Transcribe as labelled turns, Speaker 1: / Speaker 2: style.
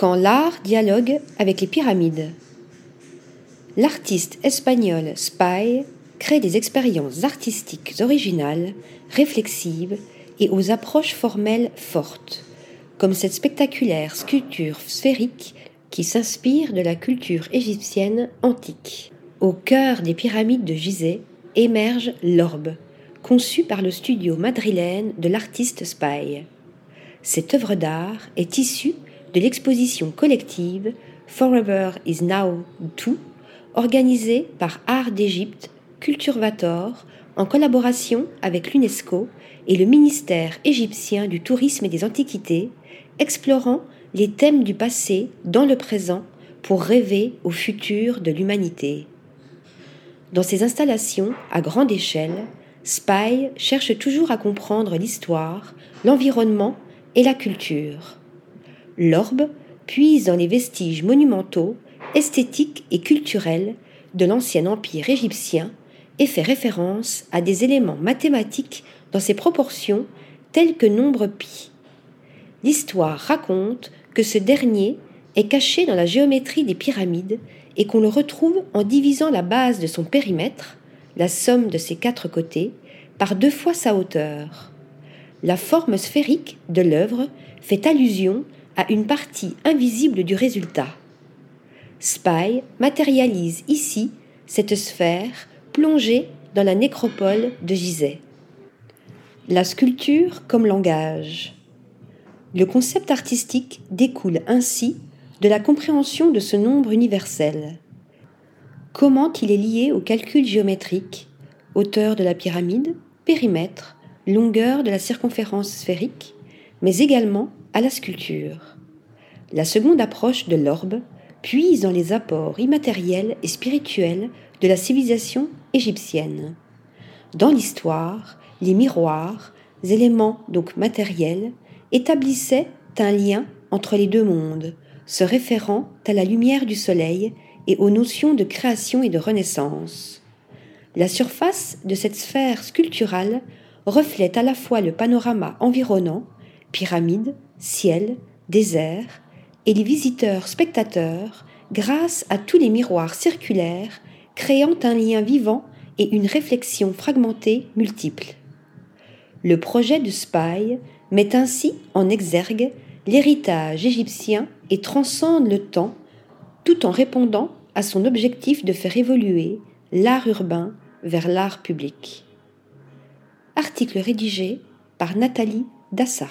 Speaker 1: quand l'art dialogue avec les pyramides. L'artiste espagnol Spy crée des expériences artistiques originales, réflexives et aux approches formelles fortes, comme cette spectaculaire sculpture sphérique qui s'inspire de la culture égyptienne antique. Au cœur des pyramides de Gizeh émerge l'orbe, conçu par le studio madrilène de l'artiste Spy. Cette œuvre d'art est issue de l'exposition collective Forever is Now Too, organisée par Art d'Égypte Culturvator en collaboration avec l'UNESCO et le ministère égyptien du tourisme et des antiquités, explorant les thèmes du passé dans le présent pour rêver au futur de l'humanité. Dans ses installations à grande échelle, Spy cherche toujours à comprendre l'histoire, l'environnement et la culture. L'orbe puise dans les vestiges monumentaux, esthétiques et culturels de l'ancien empire égyptien et fait référence à des éléments mathématiques dans ses proportions telles que nombre pi. L'histoire raconte que ce dernier est caché dans la géométrie des pyramides et qu'on le retrouve en divisant la base de son périmètre, la somme de ses quatre côtés, par deux fois sa hauteur. La forme sphérique de l'œuvre fait allusion à une partie invisible du résultat. Spy matérialise ici cette sphère plongée dans la nécropole de Gizeh. La sculpture comme langage. Le concept artistique découle ainsi de la compréhension de ce nombre universel. Comment il est lié au calcul géométrique, hauteur de la pyramide, périmètre, longueur de la circonférence sphérique, mais également à la sculpture. La seconde approche de l'orbe puise dans les apports immatériels et spirituels de la civilisation égyptienne. Dans l'histoire, les miroirs, éléments donc matériels, établissait un lien entre les deux mondes, se référant à la lumière du soleil et aux notions de création et de renaissance. La surface de cette sphère sculpturale reflète à la fois le panorama environnant, pyramides, ciel, désert, et les visiteurs spectateurs grâce à tous les miroirs circulaires créant un lien vivant et une réflexion fragmentée multiple. Le projet de Spy met ainsi en exergue l'héritage égyptien et transcende le temps tout en répondant à son objectif de faire évoluer l'art urbain vers l'art public. Article rédigé par Nathalie Dassa.